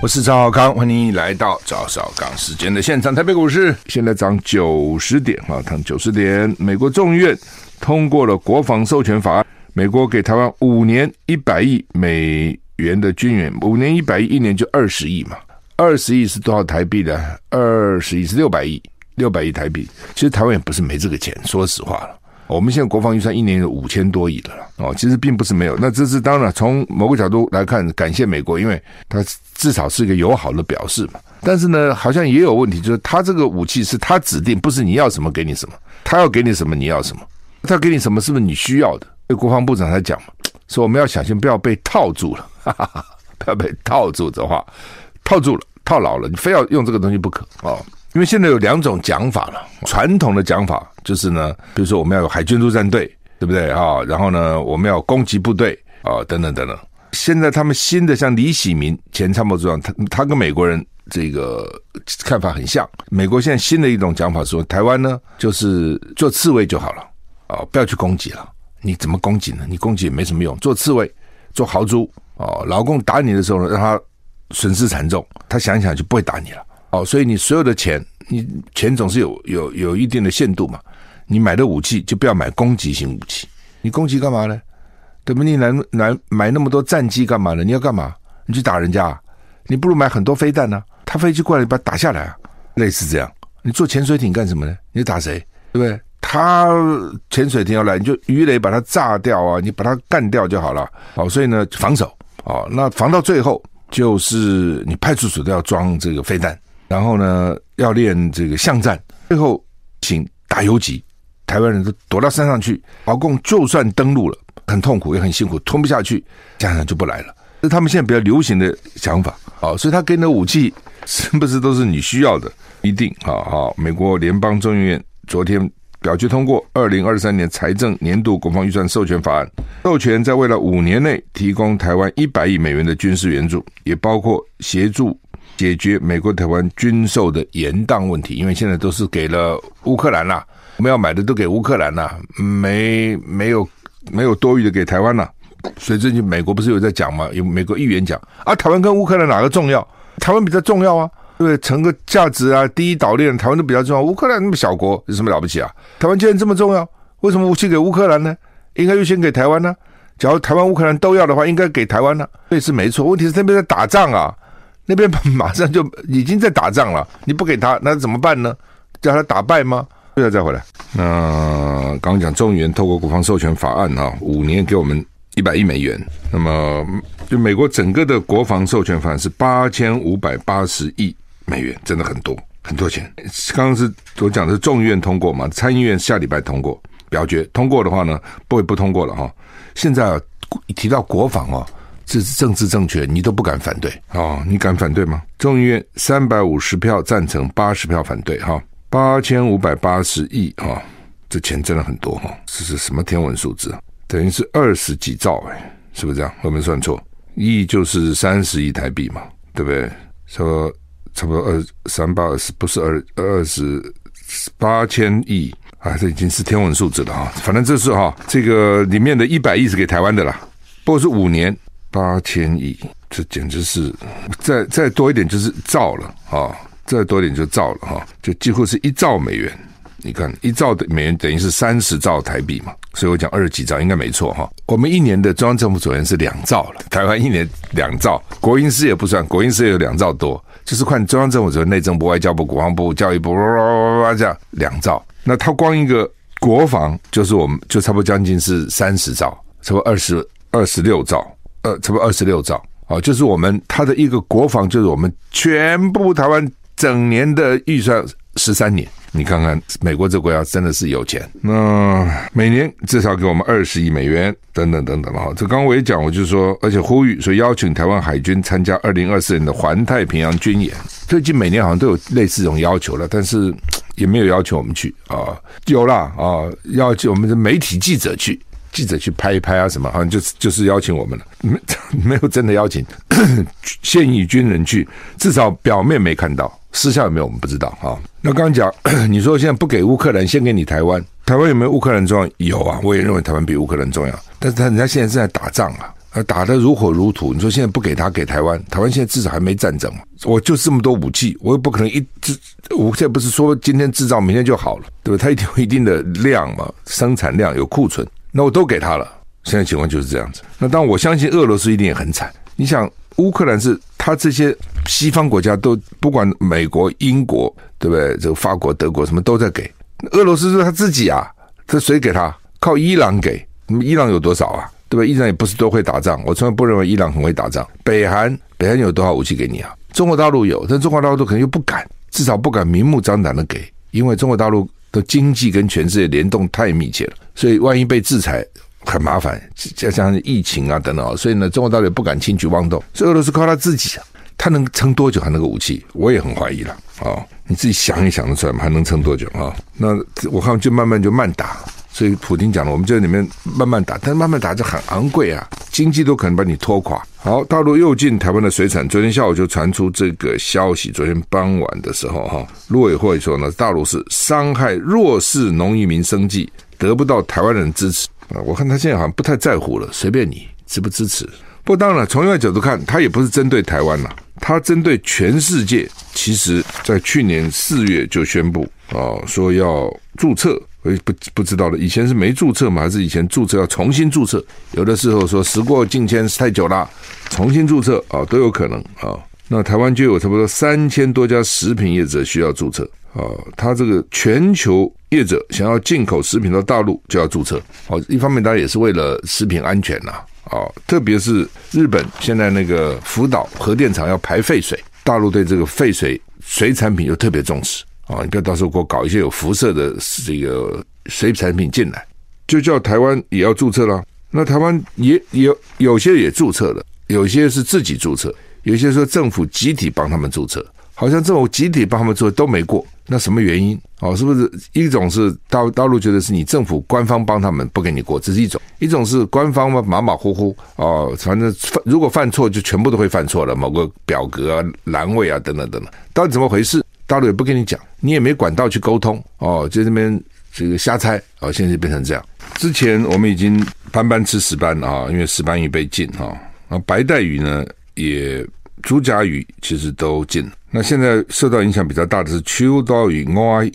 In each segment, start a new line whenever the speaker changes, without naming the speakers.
我是赵少康，欢迎你来到赵少康时间的现场。台北股市现在涨九十点啊，涨九十点。美国众议院通过了国防授权法案，美国给台湾五年一百亿美元的军援，五年一百亿，一年就二十亿嘛。二十亿是多少台币呢？二十亿是六百亿，六百亿台币。其实台湾也不是没这个钱，说实话了。我们现在国防预算一年有五千多亿的了哦，其实并不是没有。那这是当然，从某个角度来看，感谢美国，因为它至少是一个友好的表示嘛。但是呢，好像也有问题，就是他这个武器是他指定，不是你要什么给你什么，他要给你什么你要什么，他给你什么是不是你需要的？对国防部长他讲嘛，说我们要小心，不要被套住了，哈哈哈，不要被套住的话，套住了，套牢了，你非要用这个东西不可哦。因为现在有两种讲法了，传统的讲法就是呢，比如说我们要有海军陆战队，对不对啊？然后呢，我们要攻击部队啊，等等等等。现在他们新的像李喜明前参谋长，他他跟美国人这个看法很像。美国现在新的一种讲法说，台湾呢就是做刺猬就好了啊，不要去攻击了。你怎么攻击呢？你攻击也没什么用，做刺猬，做豪猪啊。老公打你的时候呢，让他损失惨重，他想一想就不会打你了。哦，所以你所有的钱，你钱总是有有有一定的限度嘛。你买的武器就不要买攻击型武器。你攻击干嘛呢？对不？你来来买那么多战机干嘛呢？你要干嘛？你去打人家？你不如买很多飞弹呢。他飞机过来，你把它打下来啊。类似这样，你做潜水艇干什么呢？你打谁？对不对？他潜水艇要来，你就鱼雷把它炸掉啊，你把它干掉就好了。哦，所以呢，防守哦，那防到最后就是你派出所都要装这个飞弹。然后呢，要练这个巷战，最后请打游击，台湾人都躲到山上去。老共就算登陆了，很痛苦也很辛苦，吞不下去，这样就不来了。是他们现在比较流行的想法啊，所以他给你的武器是不是都是你需要的？一定啊啊！美国联邦众议院昨天表决通过二零二三年财政年度国防预算授权法案，授权在未来五年内提供台湾一百亿美元的军事援助，也包括协助。解决美国台湾军售的延宕问题，因为现在都是给了乌克兰啦，我们要买的都给乌克兰啦，没没有没有多余的给台湾啦。所以最近美国不是有在讲吗？有美国议员讲啊，台湾跟乌克兰哪个重要？台湾比较重要啊，对不对？成个价值啊，第一岛链，台湾都比较重要。乌克兰那么小国，有什么了不起啊？台湾既然这么重要，为什么武器给乌克兰呢？应该优先给台湾呢？假如台湾、乌克兰都要的话，应该给台湾呢？对，是没错。问题是那边在打仗啊。那边 马上就已经在打仗了，你不给他，那怎么办呢？叫他打败吗？不要再回来。那刚刚讲众议院透过国防授权法案啊，五年给我们一百亿美元。那么就美国整个的国防授权法案是八千五百八十亿美元，真的很多很多钱。刚刚是我讲的是众议院通过嘛，参议院下礼拜通过表决通过的话呢，不会不通过了哈。现在啊，一提到国防啊。这是政治正确，你都不敢反对哦？你敢反对吗？众议院三百五十票赞成，八十票反对，哈，八千五百八十亿哈，这钱真的很多哈，这是什么天文数字啊？等于是二十几兆哎，是不是这样？我没算错，亿就是三十亿台币嘛，对不对？说差不多二三八二十，不是二二十八千亿啊，这已经是天文数字了哈。反正这是哈，这个里面的一百亿是给台湾的啦，不过是五年。八千亿，这简直是再再多一点就是兆了啊！再多一点就兆了哈，就几乎是一兆美元。你看一兆的美元等于是三十兆台币嘛，所以我讲二十几兆应该没错哈。我们一年的中央政府总额是两兆了，台湾一年两兆，国营事业不算，国营事业有两兆多，就是看中央政府总额，内政部、外交部、国防部、教育部，哇哇哇哇这样两兆。那它光一个国防就是我们就差不多将近是三十兆，差不多二十二十六兆。呃，差不多二十六兆啊，就是我们它的一个国防，就是我们全部台湾整年的预算十三年。你看看美国这国家真的是有钱，那每年至少给我们二十亿美元，等等等等哈。这刚刚我也讲，我就说，而且呼吁说邀请台湾海军参加二零二四年的环太平洋军演。最近每年好像都有类似这种要求了，但是也没有要求我们去啊，有啦啊，要求我们的媒体记者去。记者去拍一拍啊，什么好像就是就是邀请我们了，没 没有真的邀请 现役军人去，至少表面没看到，私下有没有我们不知道啊。那刚刚讲，你说现在不给乌克兰，先给你台湾，台湾有没有乌克兰重要？有啊，我也认为台湾比乌克兰重要，但是他人家现在正在打仗啊，打得如火如荼。你说现在不给他给台湾，台湾现在至少还没战争。我就这么多武器，我又不可能一直。我现在不是说今天制造明天就好了，对吧？他一定有一定的量嘛，生产量有库存，那我都给他了。现在情况就是这样子。那当然我相信俄罗斯一定也很惨。你想，乌克兰是他这些西方国家都不管美国、英国，对不对？这个法国、德国什么都在给。俄罗斯是他自己啊，这谁给他？靠伊朗给。那么伊朗有多少啊？对吧？伊朗也不是都会打仗，我从来不认为伊朗很会打仗。北韩，北韩有多少武器给你啊？中国大陆有，但中国大陆可能又不敢，至少不敢明目张胆的给，因为中国大陆的经济跟全世界联动太密切了，所以万一被制裁很麻烦，加上疫情啊等等，所以呢，中国大陆也不敢轻举妄动。所以俄罗斯靠他自己啊，他能撑多久？他那个武器，我也很怀疑了啊、哦！你自己想一想得出来吗？还能撑多久啊、哦？那我看就慢慢就慢打。所以普京讲了，我们就在里面慢慢打，但慢慢打就很昂贵啊，经济都可能把你拖垮。好，大陆又进台湾的水产，昨天下午就传出这个消息。昨天傍晚的时候，哈，陆委会说呢，大陆是伤害弱势农渔民生计，得不到台湾人支持啊。我看他现在好像不太在乎了，随便你支不支持。不过当然了，从另外角度看，他也不是针对台湾呐，他针对全世界。其实，在去年四月就宣布啊，说要注册。不不知道了，以前是没注册吗？还是以前注册要重新注册？有的时候说时过境迁太久了，重新注册啊都有可能啊。那台湾就有差不多三千多家食品业者需要注册啊。他这个全球业者想要进口食品到大陆就要注册。哦，一方面当然也是为了食品安全呐啊，特别是日本现在那个福岛核电厂要排废水，大陆对这个废水水产品又特别重视。啊，你不要到时候给我搞一些有辐射的这个水产品进来，就叫台湾也要注册了。那台湾也有有些也注册了，有些是自己注册，有些说政府集体帮他们注册，好像政府集体帮他们做都没过。那什么原因？哦，是不是一种是大大陆觉得是你政府官方帮他们不给你过，这是一种；一种是官方嘛马马虎虎哦，反正犯如果犯错就全部都会犯错了，某个表格啊栏位啊等等等等，到底怎么回事？大陆也不跟你讲，你也没管道去沟通哦，就这边这个瞎猜哦，现在就变成这样。之前我们已经班班吃石斑啊，因为石斑鱼被禁哈，那白带鱼呢也竹筴鱼其实都禁。那现在受到影响比较大的是秋刀鱼、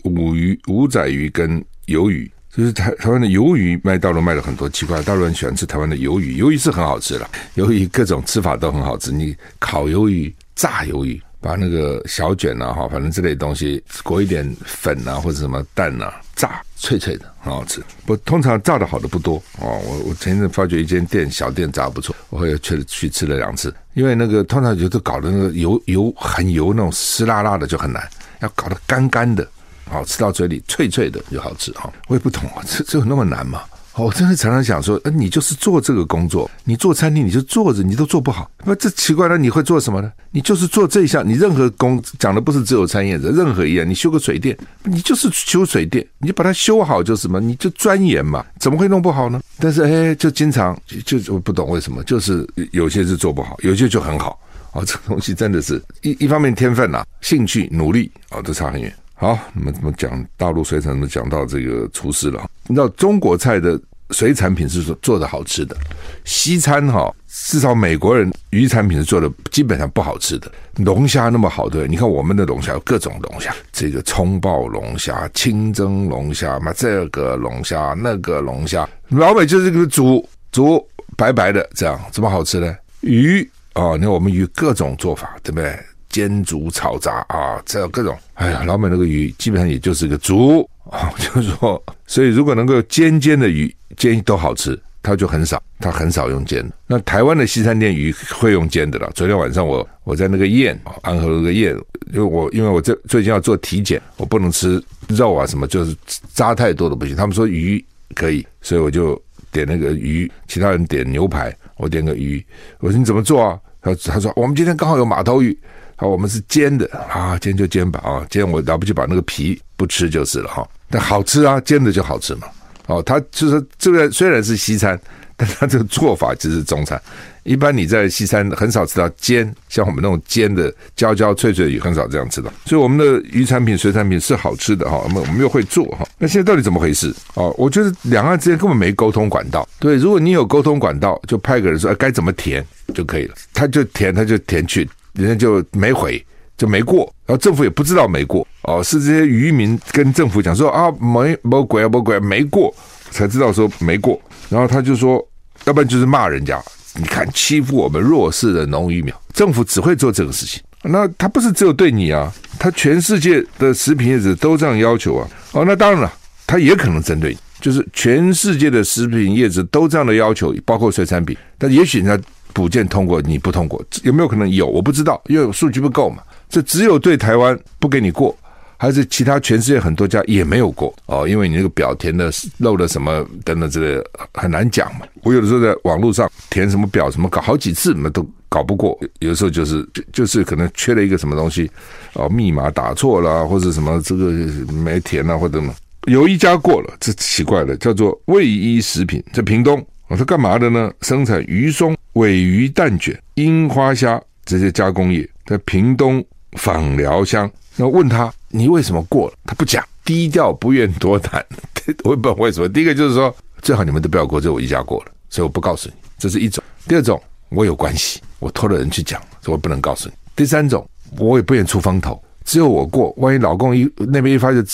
乌鱼、五仔鱼跟鱿鱼，就是台台湾的鱿鱼卖大陆卖了很多，奇怪，大陆人喜欢吃台湾的鱿鱼，鱿鱼是很好吃的，鱿鱼各种吃法都很好吃，你烤鱿鱼、炸鱿鱼。把那个小卷啊，哈，反正这类东西裹一点粉啊，或者什么蛋啊，炸脆脆的，很好吃。不，通常炸的好的不多哦。我我前一阵发觉一间店小店炸不错，我也去去吃了两次。因为那个通常有的搞的那个油油很油那种湿辣辣的就很难，要搞得干干的，好吃到嘴里脆脆的就好吃哈。我也不懂啊，这这有那么难吗？我真的常常想说，你就是做这个工作，你做餐厅你就坐着，你都做不好，那这奇怪了，你会做什么呢？你就是做这一项，你任何工讲的不是只有餐饮的，任何一样，你修个水电，你就是修水电，你把它修好就什么，你就钻研嘛，怎么会弄不好呢？但是哎，就经常就就我不懂为什么，就是有些是做不好，有些就很好哦，这个东西真的是一一方面天分呐、啊，兴趣努力啊、哦，都差很远。好，那么怎么讲大陆水产？怎么讲到这个厨师了？你知道中国菜的水产品是做做的好吃的，西餐哈，至少美国人鱼产品是做的基本上不好吃的。龙虾那么好，对，你看我们的龙虾有各种龙虾，这个葱爆龙虾、清蒸龙虾嘛，这个龙虾那个龙虾，老美就是这个煮煮白白的这样，怎么好吃呢？鱼哦，你看我们鱼各种做法，对不对？煎、煮、炒、炸啊，这有各种。哎呀，老美那个鱼基本上也就是个煮啊，就是说，所以如果能够煎煎的鱼煎都好吃，它就很少，它很少用煎。那台湾的西餐店鱼会用煎的了。昨天晚上我我在那个宴安和那个宴，因为我因为我这最近要做体检，我不能吃肉啊什么，就是渣太多的不行。他们说鱼可以，所以我就点那个鱼，其他人点牛排，我点个鱼。我说你怎么做啊？他他说我们今天刚好有马头鱼。好，我们是煎的啊，煎就煎吧啊，煎我了不起把那个皮不吃就是了哈。但好吃啊，煎的就好吃嘛。哦，他就是这个虽然是西餐，但他这个做法就是中餐。一般你在西餐很少吃到煎，像我们那种煎的焦焦脆脆，的鱼很少这样吃到。所以我们的鱼产品、水产品是好吃的哈，我们我们又会做哈。那现在到底怎么回事？哦，我觉得两岸之间根本没沟通管道。对，如果你有沟通管道，就派个人说，哎，该怎么填就可以了。他就填，他就填去，人家就没回，就没过。然后政府也不知道没过哦，是这些渔民跟政府讲说啊，没没鬼啊，没鬼啊，没过，才知道说没过。然后他就说，要不然就是骂人家。你看欺负我们弱势的农渔民，政府只会做这个事情。那他不是只有对你啊，他全世界的食品业者都这样要求啊。哦，那当然了，他也可能针对你，就是全世界的食品业者都这样的要求，包括水产品。但也许人家补件通过，你不通过，有没有可能有？我不知道，因为数据不够嘛。这只有对台湾不给你过。还是其他全世界很多家也没有过哦，因为你那个表填的漏了什么等等之类很难讲嘛。我有的时候在网络上填什么表什么搞好几次嘛都搞不过，有的时候就是就就是可能缺了一个什么东西哦，密码打错了或者什么这个没填啊或者什么。有一家过了，这奇怪了，叫做卫衣食品，在屏东哦，它干嘛的呢？生产鱼松、尾鱼蛋卷、樱花虾这些加工业，在屏东枋寮乡。那问他。你为什么过了？他不讲，低调不愿多谈。我也不知道为什么。第一个就是说，最好你们都不要过，只有我一家过了，所以我不告诉你，这是一种。第二种，我有关系，我托了人去讲，所以我不能告诉你。第三种，我也不愿出风头，只有我过，万一老公一那边一发现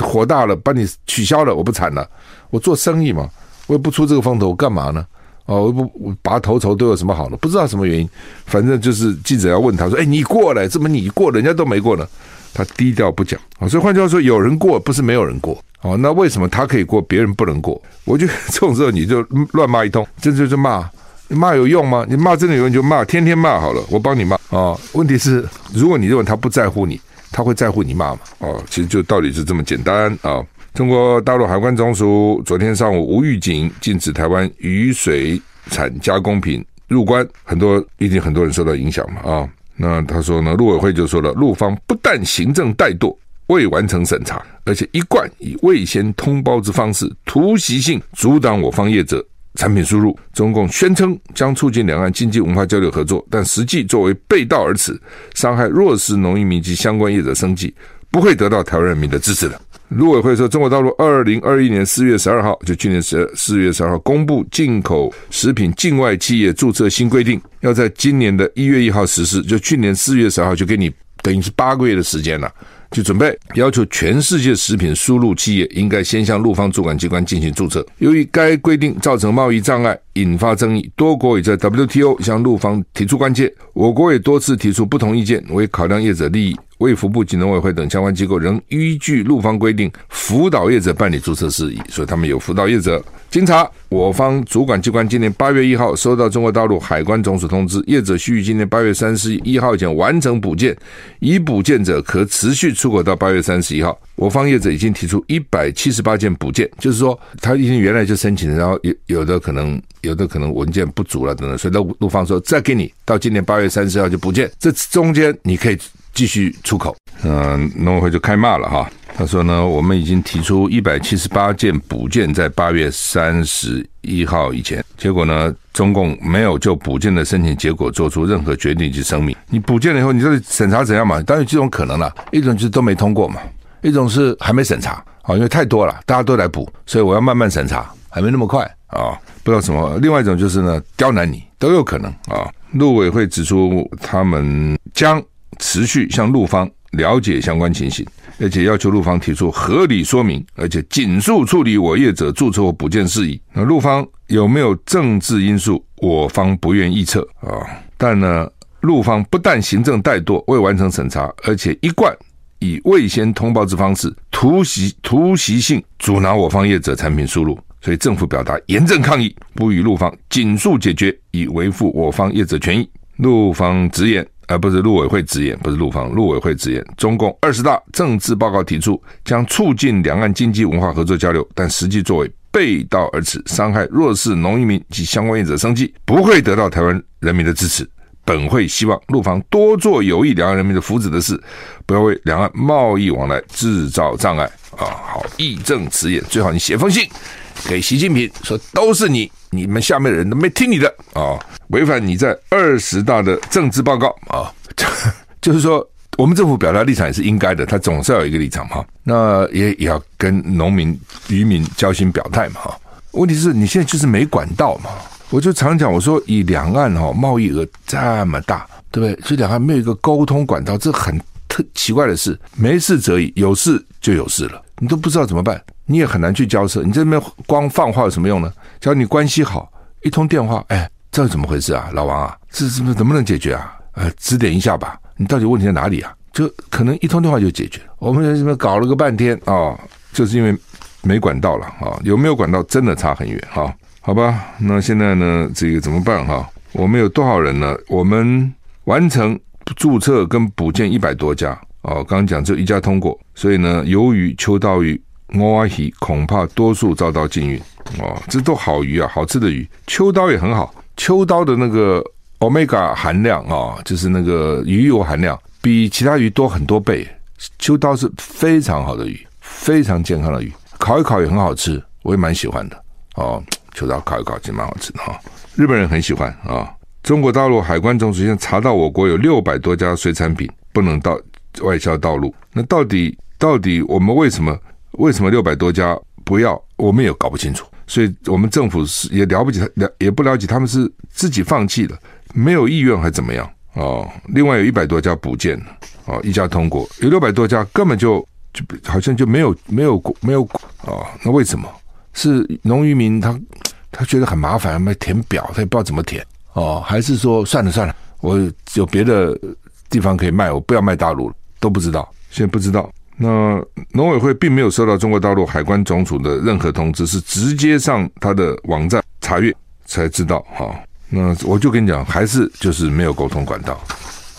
火大了，把你取消了，我不惨了？我做生意嘛，我也不出这个风头，我干嘛呢？哦，不拔头筹都有什么好的？不知道什么原因，反正就是记者要问他说：“哎，你过了，怎么你过，人家都没过呢？”他低调不讲啊，所以换句话说，有人过不是没有人过哦。那为什么他可以过，别人不能过？我觉得 这种时候你就乱骂一通，这就是骂，你骂有用吗？你骂真的有用就骂，天天骂好了，我帮你骂啊。问题是，如果你认为他不在乎你，他会在乎你骂吗？哦，其实就道理是这么简单啊。中国大陆海关总署昨天上午无预警禁止台湾鱼水产加工品入关，很多一定很多人受到影响嘛啊。那他说呢，陆委会就说了，陆方不但行政怠惰，未完成审查，而且一贯以未先通报之方式，突袭性阻挡我方业者产品输入。中共宣称将促进两岸经济文化交流合作，但实际作为背道而驰，伤害弱势农民及相关业者生计，不会得到台湾人民的支持的。陆委会说，中国大陆二零二一年四月十二号，就去年十四月十二号公布进口食品境外企业注册新规定，要在今年的一月一号实施。就去年四月十二号，就给你等于是八个月的时间了，就准备要求全世界食品输入企业应该先向陆方主管机关进行注册。由于该规定造成贸易障碍，引发争议，多国已在 WTO 向陆方提出关切，我国也多次提出不同意见，为考量业者利益。卫福部及农委会等相关机构仍依据陆方规定辅导业者办理注册事宜，所以他们有辅导业者。经查，我方主管机关今年八月一号收到中国大陆海关总署通知，业者须于今年八月三十一号前完成补件，已补件者可持续出口到八月三十一号。我方业者已经提出一百七十八件补件，就是说他已经原来就申请，然后有有的可能有的可能文件不足了等等，所以陆陆方说再给你到今年八月三十号就补件，这中间你可以。继续出口，嗯，农委会就开骂了哈。他说呢，我们已经提出一百七十八件补件，在八月三十一号以前，结果呢，中共没有就补件的申请结果做出任何决定及声明。你补件了以后，你这里审查怎样嘛？当然有几种可能了，一种就是都没通过嘛，一种是还没审查啊，因为太多了，大家都来补，所以我要慢慢审查，还没那么快啊，不知道什么。另外一种就是呢，刁难你都有可能啊。陆委会指出，他们将。持续向陆方了解相关情形，而且要求陆方提出合理说明，而且尽速处理我业者注册或补件事宜。那陆方有没有政治因素？我方不愿臆测啊。但呢，陆方不但行政怠惰，未完成审查，而且一贯以未先通报之方式，突袭突袭性阻挠我方业者产品输入。所以政府表达严正抗议，呼吁陆方尽速解决，以维护我方业者权益。陆方直言。而不是陆委会直言，不是陆方，陆委会直言，中共二十大政治报告提出将促进两岸经济文化合作交流，但实际作为背道而驰，伤害弱势农民及相关业者生计，不会得到台湾人民的支持。本会希望陆方多做有益两岸人民的福祉的事，不要为两岸贸易往来制造障碍。啊，好，义正辞严，最好你写封信给习近平，说都是你你们下面的人都没听你的啊，违反你在二十大的政治报告啊，就是说我们政府表达立场也是应该的，他总是要有一个立场哈，那也也要跟农民渔民交心表态嘛哈。问题是你现在就是没管道嘛，我就常讲我说以两岸哈贸易额这么大，对不对？所以两岸没有一个沟通管道，这很特奇怪的事。没事则已，有事就有事了，你都不知道怎么办。你也很难去交涉，你这边光放话有什么用呢？只要你关系好，一通电话，哎，这是怎么回事啊，老王啊，这是不是能不能解决啊？呃，指点一下吧，你到底问题在哪里啊？就可能一通电话就解决。我们这边搞了个半天啊、就是因为没管道了啊、有没有管道真的差很远哈、哦？好吧，那现在呢，这个怎么办哈、我们有多少人呢？我们完成注册跟补件一百多家哦，刚刚讲只有一家通过，所以呢，鱿鱼、秋刀鱼。摸鱼恐怕多数遭到禁运哦，这都好鱼啊，好吃的鱼。秋刀也很好，秋刀的那个 omega 含量啊、就是那个鱼油含量比其他鱼多很多倍。秋刀是非常好的鱼，非常健康的鱼，烤一烤也很好吃，我也蛮喜欢的哦。秋刀烤一烤就蛮好吃的哈、哦，日本人很喜欢啊、哦。中国大陆海关总署现在查到我国有六百多家水产品不能到外销道路，那到底到底我们为什么？为什么六百多家不要？我们也搞不清楚，所以我们政府是也了不起，了也不了解他们是自己放弃了，没有意愿还怎么样？哦，另外有一百多家补件哦，一家通过，有六百多家根本就就好像就没有没有没有哦，那为什么？是农渔民他他觉得很麻烦，没填表，他也不知道怎么填哦，还是说算了算了，我有别的地方可以卖，我不要卖大陆了，都不知道，现在不知道。那农委会并没有收到中国大陆海关总署的任何通知，是直接上他的网站查阅才知道。哈，那我就跟你讲，还是就是没有沟通管道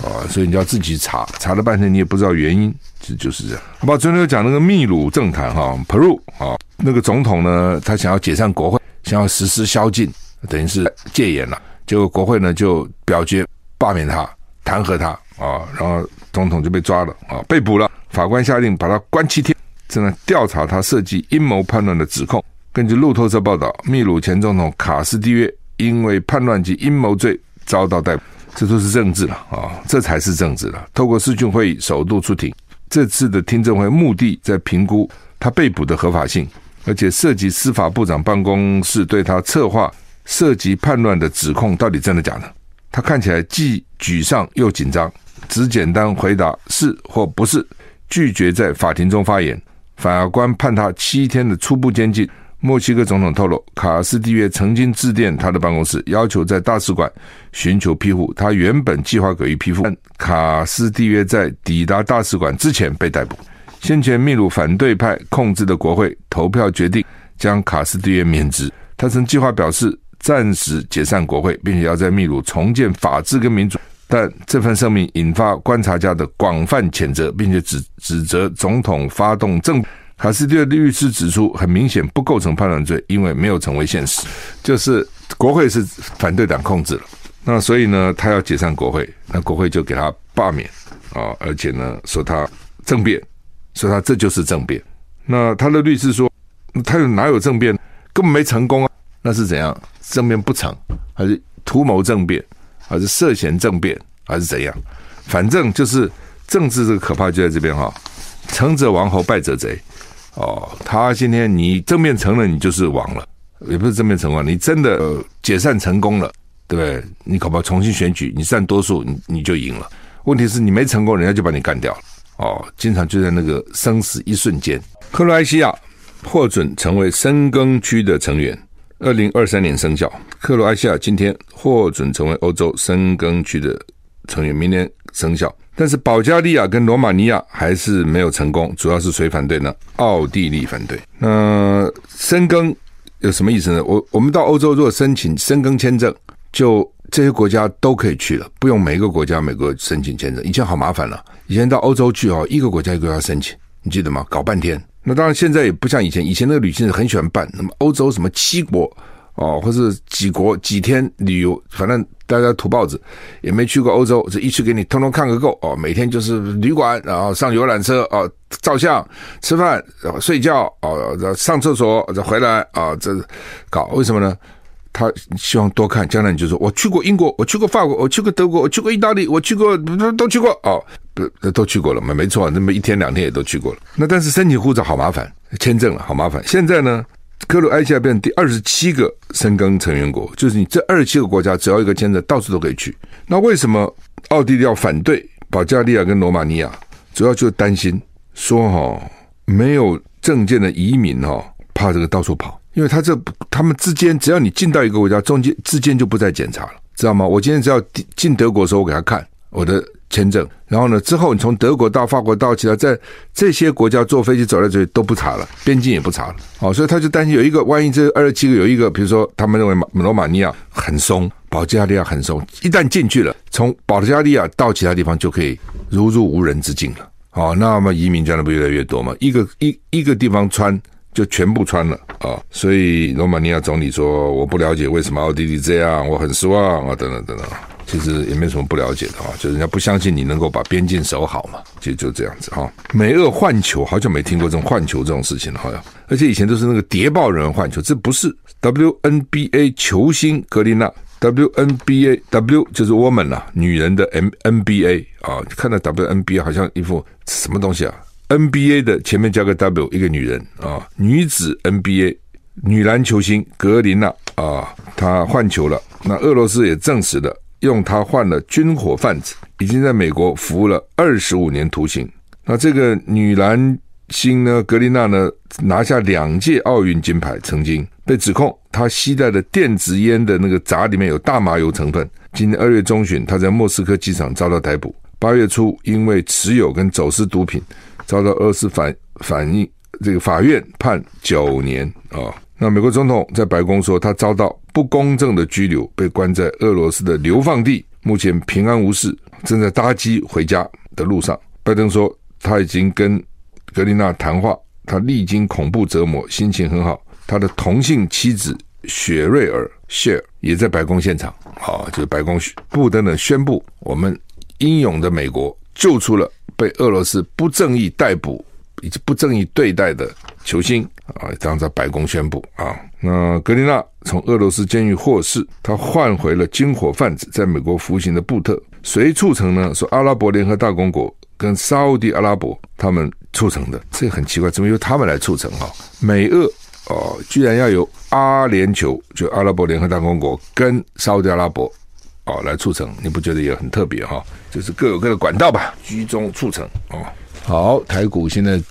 啊，所以你要自己查，查了半天你也不知道原因，就就是这样。好吧，昨天讲那个秘鲁政坛哈，Peru 啊，那个总统呢，他想要解散国会，想要实施宵禁，等于是戒严了，结果国会呢就表决罢免他，弹劾他啊，然后总统就被抓了啊，被捕了。法官下令把他关七天，正在调查他涉及阴谋叛乱的指控。根据路透社报道，秘鲁前总统卡斯蒂约因为叛乱及阴谋罪遭到逮捕。这都是政治了啊，这才是政治了。透过视讯会议首度出庭，这次的听证会目的在评估他被捕的合法性，而且涉及司法部长办公室对他策划涉及叛乱的指控到底真的假的？他看起来既沮丧又紧张，只简单回答是或不是。拒绝在法庭中发言，法官判他七天的初步监禁。墨西哥总统透露，卡斯蒂约曾经致电他的办公室，要求在大使馆寻求庇护。他原本计划给予庇护，但卡斯蒂约在抵达大使馆之前被逮捕。先前秘鲁反对派控制的国会投票决定将卡斯蒂约免职。他曾计划表示暂时解散国会，并且要在秘鲁重建法治跟民主。但这份声明引发观察家的广泛谴责，并且指指责总统发动政。卡斯蒂约的律师指出，很明显不构成叛乱罪，因为没有成为现实。就是国会是反对党控制了，那所以呢，他要解散国会，那国会就给他罢免啊，而且呢，说他政变，说他这就是政变。那他的律师说，他有哪有政变？根本没成功啊，那是怎样？政变不成，还是图谋政变？还是涉嫌政变，还是怎样？反正就是政治这个可怕就在这边哈，成者王侯，败者贼。哦，他今天你政变成了，你就是王了；也不是政变成功，你真的、呃、解散成功了，对不对？你搞不好重新选举，你占多数，你你就赢了。问题是你没成功，人家就把你干掉了。哦，经常就在那个生死一瞬间。克罗埃西亚获准成为深耕区的成员。二零二三年生效，克罗埃西亚今天获准成为欧洲申根区的成员，明年生效。但是保加利亚跟罗马尼亚还是没有成功，主要是谁反对呢？奥地利反对。那申根有什么意思呢？我我们到欧洲如果申请申根签证，就这些国家都可以去了，不用每个国家每个申请签证。以前好麻烦了，以前到欧洲去哦，一个国家一个国家申请，你记得吗？搞半天。那当然，现在也不像以前。以前那个旅行社很喜欢办，那么欧洲什么七国哦，或是几国几天旅游，反正大家土包子也没去过欧洲，这一去给你通通看个够哦。每天就是旅馆，然后上游览车哦，照相、吃饭、然后睡觉哦，然后上厕所再回来啊，这搞为什么呢？他希望多看，将来你就说我去过英国，我去过法国，我去过德国，我去过意大利，我去过都都去过哦，不都去过了嘛？没错，那么一天两天也都去过了。那但是申请护照好麻烦，签证了好麻烦。现在呢，克罗埃西亚变成第二十七个申根成员国，就是你这二十七个国家只要一个签证，到处都可以去。那为什么奥地利要反对保加利亚跟罗马尼亚？主要就是担心说哈，没有证件的移民哈，怕这个到处跑。因为他这他们之间，只要你进到一个国家，中间之间就不再检查了，知道吗？我今天只要进德国的时候，我给他看我的签证，然后呢，之后你从德国到法国到其他，在这些国家坐飞机走来走去都不查了，边境也不查了。哦，所以他就担心有一个，万一这二十七个有一个，比如说他们认为马罗马尼亚很松，保加利亚很松，一旦进去了，从保加利亚到其他地方就可以如入无人之境了。哦，那么移民将来不越来越多吗？一个一一个地方穿。就全部穿了啊！所以罗马尼亚总理说：“我不了解为什么奥地利这样，我很失望啊！”等等等等，其实也没什么不了解的啊，就人家不相信你能够把边境守好嘛，就就这样子哈。美俄换球，好久没听过这种换球这种事情了，好像，而且以前都是那个谍报人员换球，这不是 WNBA 球星格琳娜，WNBA W 就是 woman 啊，女人的 M NBA 啊，看到 WNBA 好像一副什么东西啊？NBA 的前面加个 W，一个女人啊，女子 NBA 女篮球星格林娜啊，她换球了。那俄罗斯也证实了，用她换了军火贩子，已经在美国服务了二十五年徒刑。那这个女篮星呢，格林娜呢，拿下两届奥运金牌，曾经被指控她携带的电子烟的那个闸里面有大麻油成分。今年二月中旬，她在莫斯科机场遭到逮捕。八月初，因为持有跟走私毒品。遭到俄罗斯反反应，这个法院判九年啊。那美国总统在白宫说，他遭到不公正的拘留，被关在俄罗斯的流放地，目前平安无事，正在搭机回家的路上。拜登说，他已经跟格林纳谈话，他历经恐怖折磨，心情很好。他的同性妻子雪瑞尔谢尔也在白宫现场。啊，就是白宫不登的宣布，我们英勇的美国救出了。被俄罗斯不正义逮捕以及不正义对待的球星啊，当在白宫宣布啊，那格琳娜从俄罗斯监狱获释，他换回了军火贩子在美国服刑的布特，谁促成呢？说阿拉伯联合大公国跟沙乌地阿拉伯他们促成的，这很奇怪，怎么由他们来促成啊？美俄哦，居然要由阿联酋就阿拉伯联合大公国跟沙乌地阿拉伯。哦，来促成，你不觉得也很特别哈、哦？就是各有各的管道吧，居中促成哦。好，台股现在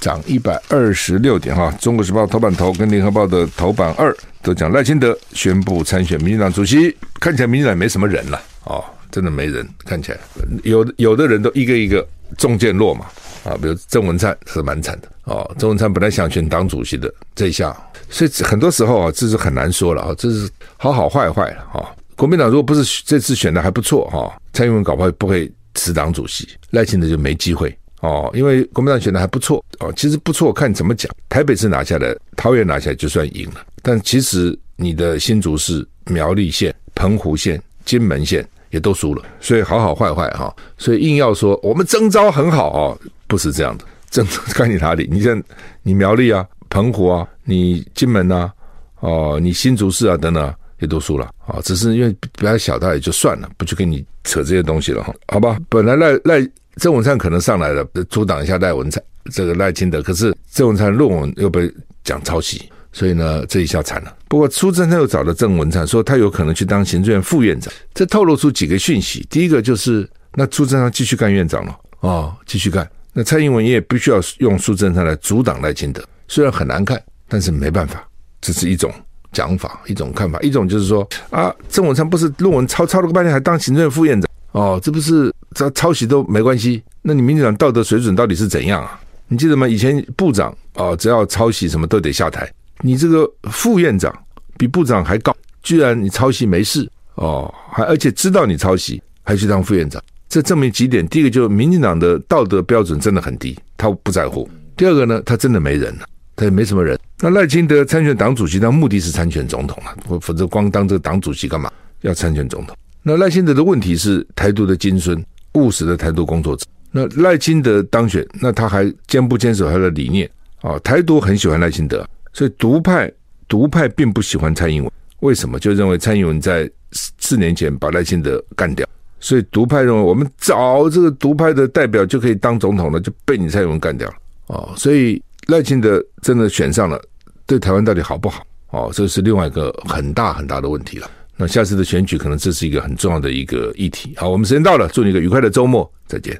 涨一百二十六点哈。中国时报头版头跟联合报的头版二都讲赖清德宣布参选民进党主席，看起来民进党没什么人了哦，真的没人，看起来有有的人都一个一个中箭落马啊，比如郑文灿是蛮惨的哦。郑文灿本来想选党主席的，这一下，所以很多时候啊，这是很难说了啊，这是好好坏坏了啊。国民党如果不是这次选的还不错哈，蔡英文搞不好不会辞党主席，赖清德就没机会哦。因为国民党选的还不错哦，其实不错，看你怎么讲。台北市拿下来，桃园拿下来就算赢了，但其实你的新竹市、苗栗县、澎湖县、金门县也都输了，所以好好坏坏哈。所以硬要说我们征召很好哦，不是这样的，征看你哪里，你像你苗栗啊、澎湖啊、你金门啊、哦你新竹市啊等等。也读书了啊！只是因为比较小，他也就算了，不去跟你扯这些东西了哈。好吧，本来赖赖郑文灿可能上来了，阻挡一下赖文灿这个赖清德，可是郑文灿论文又被讲抄袭，所以呢，这一下惨了。不过苏贞昌又找了郑文灿，说他有可能去当行政院副院长，这透露出几个讯息。第一个就是，那苏贞昌继续干院长了哦，继续干。那蔡英文也必须要用苏贞昌来阻挡赖清德，虽然很难看，但是没办法，这是一种。讲法一种看法，一种就是说啊，郑文灿不是论文抄抄了个半天，还当行政副院长哦，这不是这抄袭都没关系？那你民进党道德水准到底是怎样啊？你记得吗？以前部长啊、哦，只要抄袭什么都得下台，你这个副院长比部长还高，居然你抄袭没事哦，还而且知道你抄袭还去当副院长，这证明几点？第一个就是民进党的道德标准真的很低，他不在乎；第二个呢，他真的没人了。他也没什么人。那赖清德参选党主席，他目的是参选总统啊，否否则光当这个党主席干嘛？要参选总统。那赖清德的问题是台独的金孙，务实的台独工作者。那赖清德当选，那他还坚不坚守他的理念啊？台独很喜欢赖清德，所以独派独派并不喜欢蔡英文。为什么？就认为蔡英文在四年前把赖清德干掉，所以独派认为我们找这个独派的代表就可以当总统了，就被你蔡英文干掉了哦。所以赖清德真的选上了，对台湾到底好不好？哦，这是另外一个很大很大的问题了。那下次的选举可能这是一个很重要的一个议题。好，我们时间到了，祝你一个愉快的周末，再见。